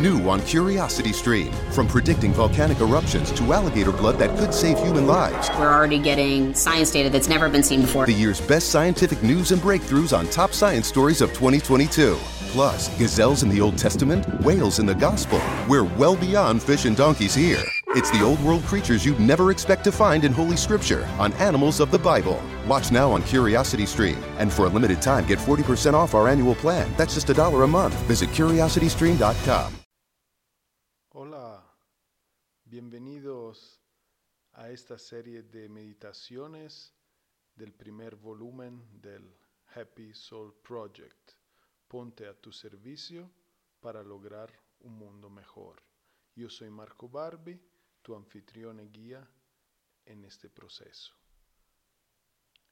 New on Curiosity Stream. From predicting volcanic eruptions to alligator blood that could save human lives. We're already getting science data that's never been seen before. The year's best scientific news and breakthroughs on top science stories of 2022. Plus, gazelles in the Old Testament, whales in the Gospel. We're well beyond fish and donkeys here. It's the old world creatures you'd never expect to find in Holy Scripture on Animals of the Bible. Watch now on Curiosity Stream. And for a limited time, get 40% off our annual plan. That's just a dollar a month. Visit curiositystream.com. Bienvenidos a esta serie de meditaciones del primer volumen del Happy Soul Project. Ponte a tu servicio para lograr un mundo mejor. Yo soy Marco Barbi, tu anfitrión y guía en este proceso.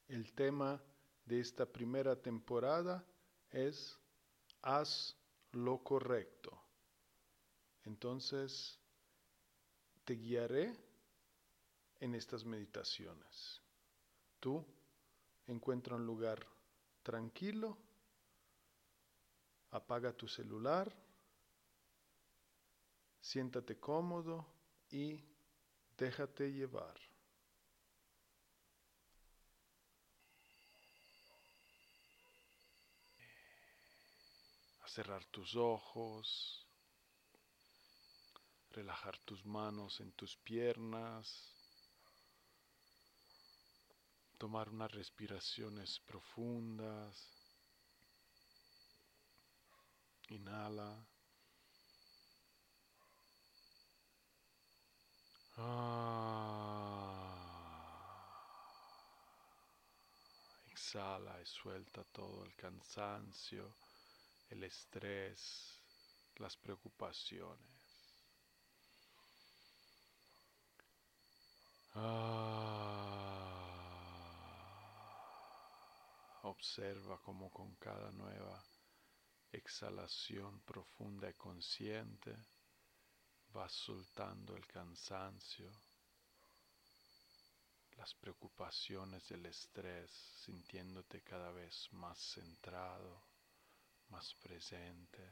El tema de esta primera temporada es Haz lo correcto. Entonces, te guiaré en estas meditaciones. Tú encuentra un lugar tranquilo apaga tu celular, siéntate cómodo y déjate llevar. A cerrar tus ojos, relajar tus manos en tus piernas, tomar unas respiraciones profundas. Inhala. Ah. Exhala y suelta todo el cansancio, el estrés, las preocupaciones. Ah. Observa cómo con cada nueva exhalación profunda y consciente, vas soltando el cansancio, las preocupaciones del estrés, sintiéndote cada vez más centrado, más presente,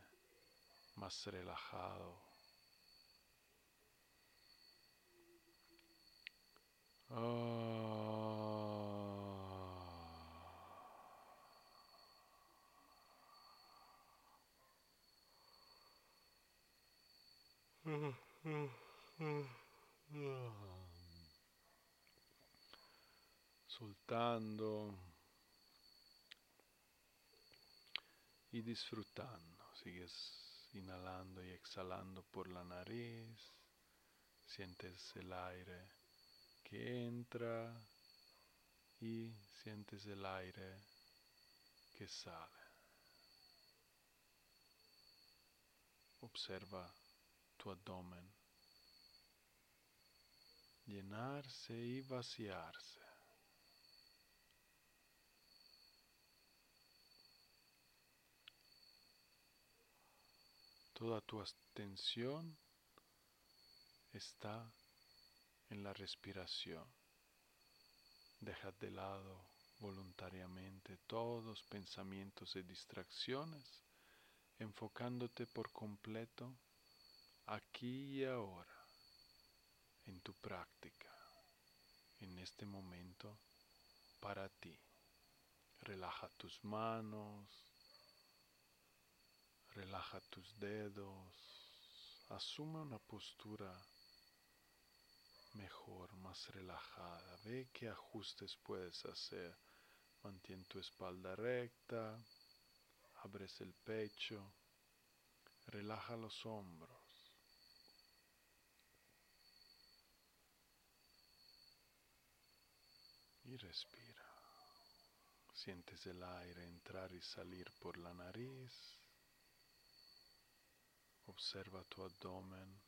más relajado. Ah. Soltando y disfrutando. Sigues inhalando y exhalando por la nariz. Sientes el aire que entra y sientes el aire que sale. Observa tu abdomen, llenarse y vaciarse. Toda tu atención está en la respiración. Deja de lado voluntariamente todos pensamientos y distracciones, enfocándote por completo aquí y ahora, en tu práctica, en este momento, para ti. Relaja tus manos, relaja tus dedos, asume una postura mejor, más relajada. Ve qué ajustes puedes hacer. Mantén tu espalda recta, abres el pecho, relaja los hombros. y respira. Sientes el aire entrar y salir por la nariz. Observa tu abdomen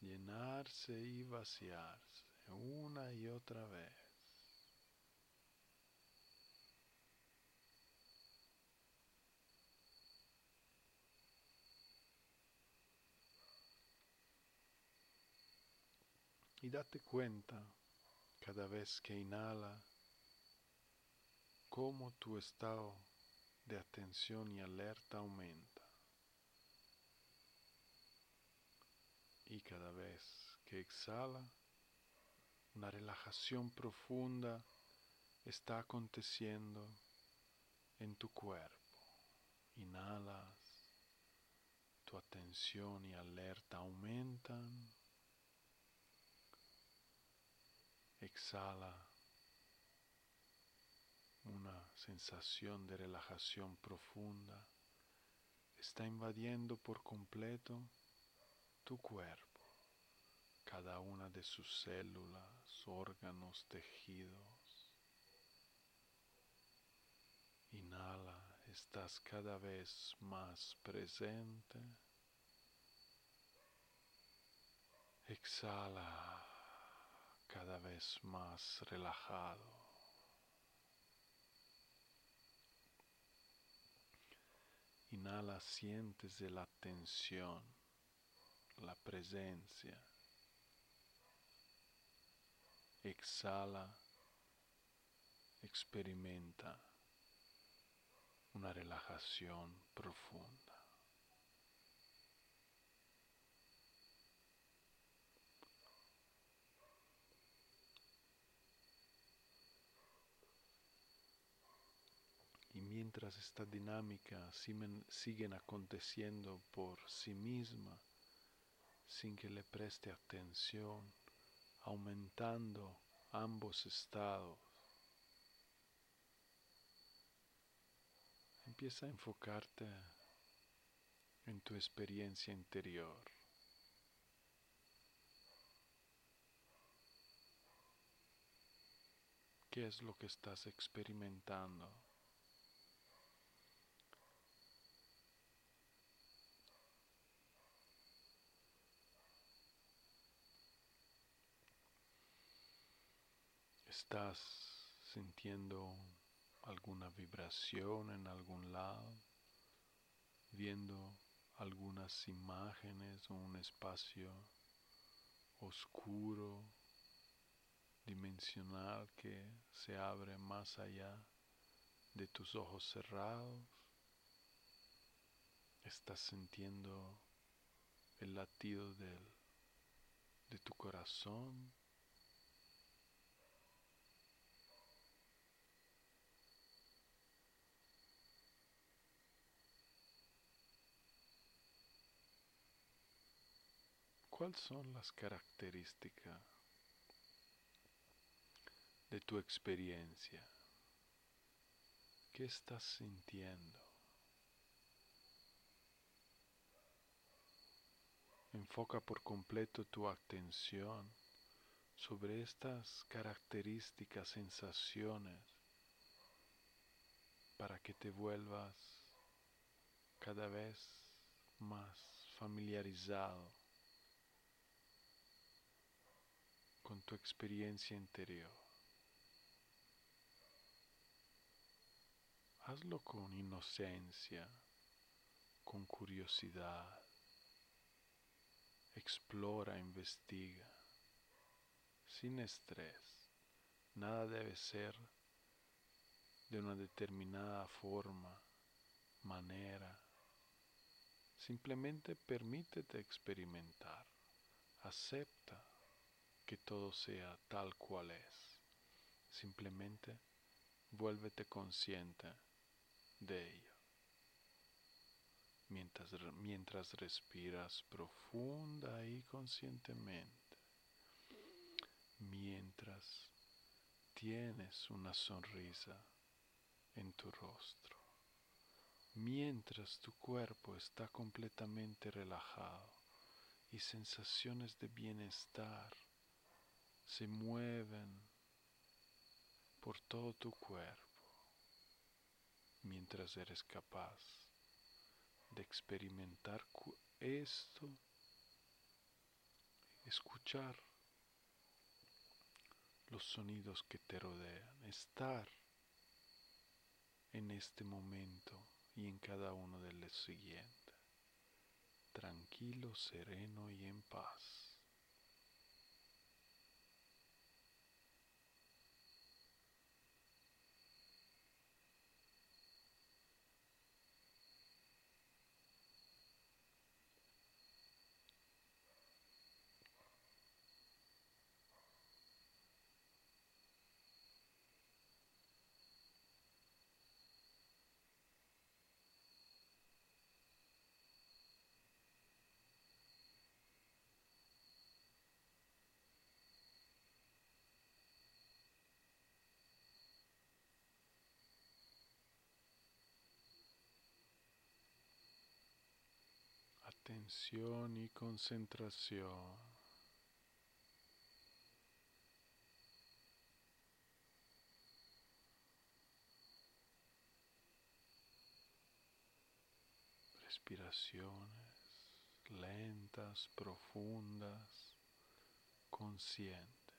llenarse y vaciarse una y otra vez. Y date cuenta cada vez que inhala, cómo tu estado de atención y alerta aumenta. Cada vez que exhala, una relajación profunda está aconteciendo en tu cuerpo. Inhalas, tu atención y alerta aumentan. Exhala una sensación de relajación profunda está invadiendo por completo tu cuerpo, cada una de sus células, órganos, tejidos. Inhala, estás cada vez más presente. Exhala, cada vez más relajado. Inhala, sientes la tensión, la presencia. Exhala, experimenta una relajación profunda. Y mientras esta dinámica siguen aconteciendo por sí misma, sin que le preste atención, aumentando ambos estados, empieza a enfocarte en tu experiencia interior. ¿Qué es lo que estás experimentando? ¿Estás sintiendo alguna vibración en algún lado? ¿Viendo algunas imágenes o un espacio oscuro, dimensional que se abre más allá de tus ojos cerrados? ¿Estás sintiendo el latido del, de tu corazón? ¿Cuáles son las características de tu experiencia? ¿Qué estás sintiendo? Enfoca por completo tu atención sobre estas características, sensaciones, para que te vuelvas cada vez más familiarizado con tu experiencia interior. Hazlo con inocencia, con curiosidad. Explora, investiga, sin estrés. Nada debe ser de una determinada forma, manera. Simplemente permítete experimentar. Acepta que todo sea tal cual es. Simplemente vuélvete consciente de ello. Mientras, mientras respiras profunda y conscientemente. Mientras tienes una sonrisa en tu rostro. Mientras tu cuerpo está completamente relajado y sensaciones de bienestar se mueven por todo tu cuerpo mientras eres capaz de experimentar esto, escuchar los sonidos que te rodean, estar en este momento y en cada uno de los siguientes, tranquilo, sereno y en paz. Atención y concentración. Respiraciones lentas, profundas, conscientes.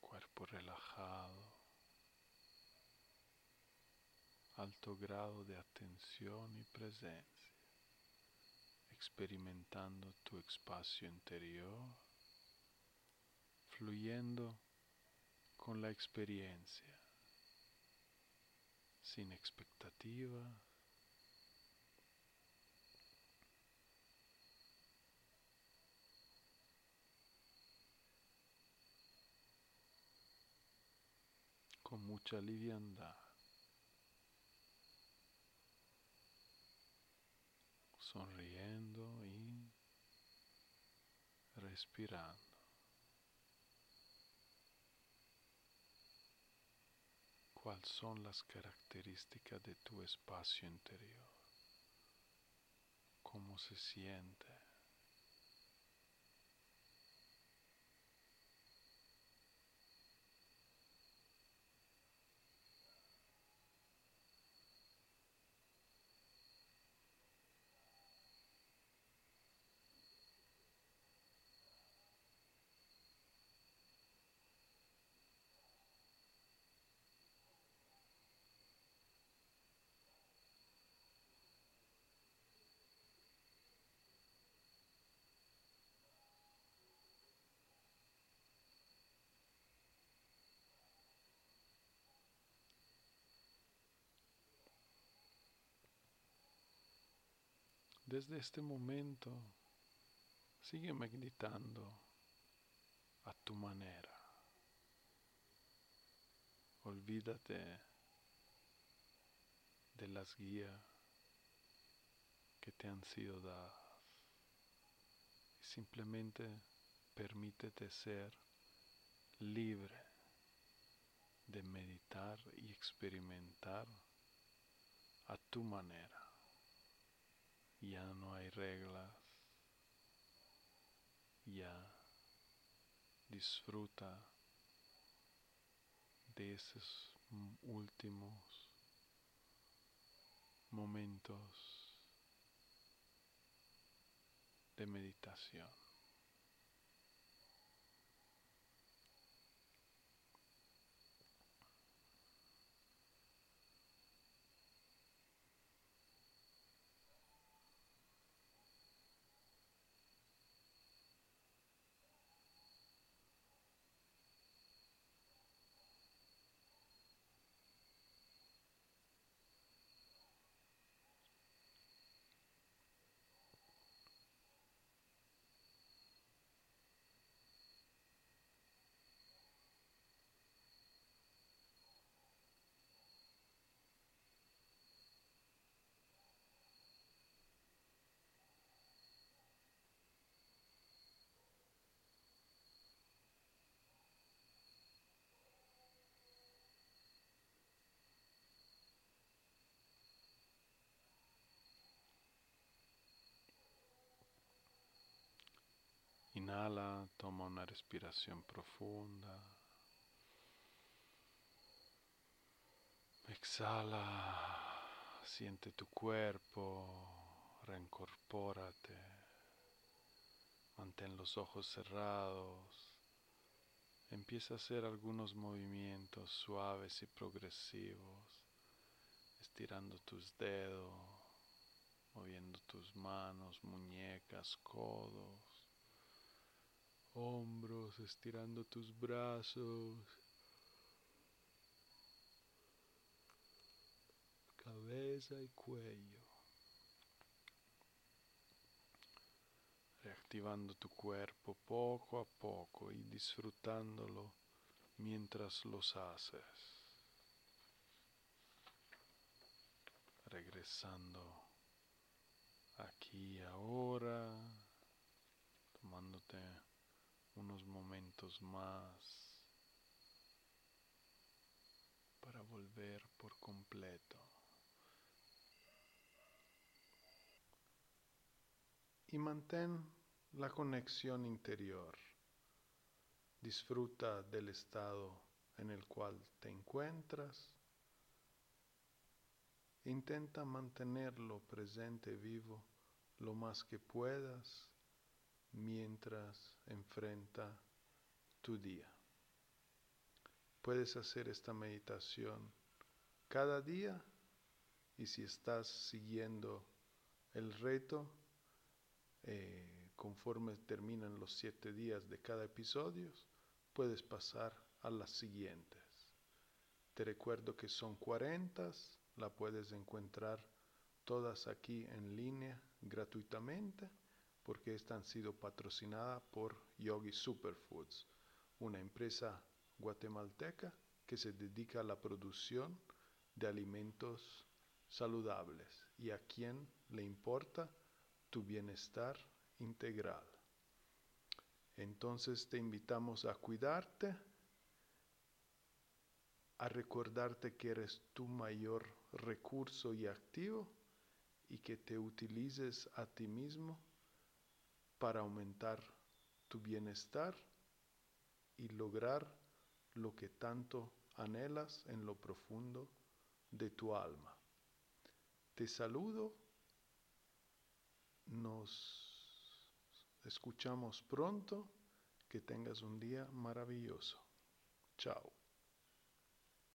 Cuerpo relajado alto grado de atención y presencia, experimentando tu espacio interior, fluyendo con la experiencia, sin expectativa. con mucha liviandad. Sonriendo y respirando. ¿Cuáles son las características de tu espacio interior? ¿Cómo se siente? Desde este momento, sigue meditando a tu manera. Olvídate de las guías que te han sido dadas simplemente permítete ser libre de meditar y experimentar a tu manera ya no hay reglas, ya disfruta de esos últimos momentos de meditación. Toma una respiración profunda. Exhala, siente tu cuerpo, reincorpórate. Mantén los ojos cerrados. Empieza a hacer algunos movimientos suaves y progresivos, estirando tus dedos, moviendo tus manos, muñecas, codos hombros, estirando tus brazos, cabeza y cuello. Reactivando tu cuerpo poco a poco y disfrutándolo mientras los haces. Regresando aquí ahora, tomándote unos momentos más para volver por completo. Y mantén la conexión interior. Disfruta del estado en el cual te encuentras. Intenta mantenerlo presente vivo lo más que puedas mientras enfrenta tu día. Puedes hacer esta meditación cada día y si estás siguiendo el reto, eh, conforme terminan los siete días de cada episodio, puedes pasar a las siguientes. Te recuerdo que son 40, la puedes encontrar todas aquí en línea gratuitamente porque esta han sido patrocinadas por Yogi Superfoods, una empresa guatemalteca que se dedica a la producción de alimentos saludables y a quien le importa tu bienestar integral. Entonces te invitamos a cuidarte, a recordarte que eres tu mayor recurso y activo y que te utilices a ti mismo para aumentar tu bienestar y lograr lo que tanto anhelas en lo profundo de tu alma. Te saludo, nos escuchamos pronto, que tengas un día maravilloso. Chao.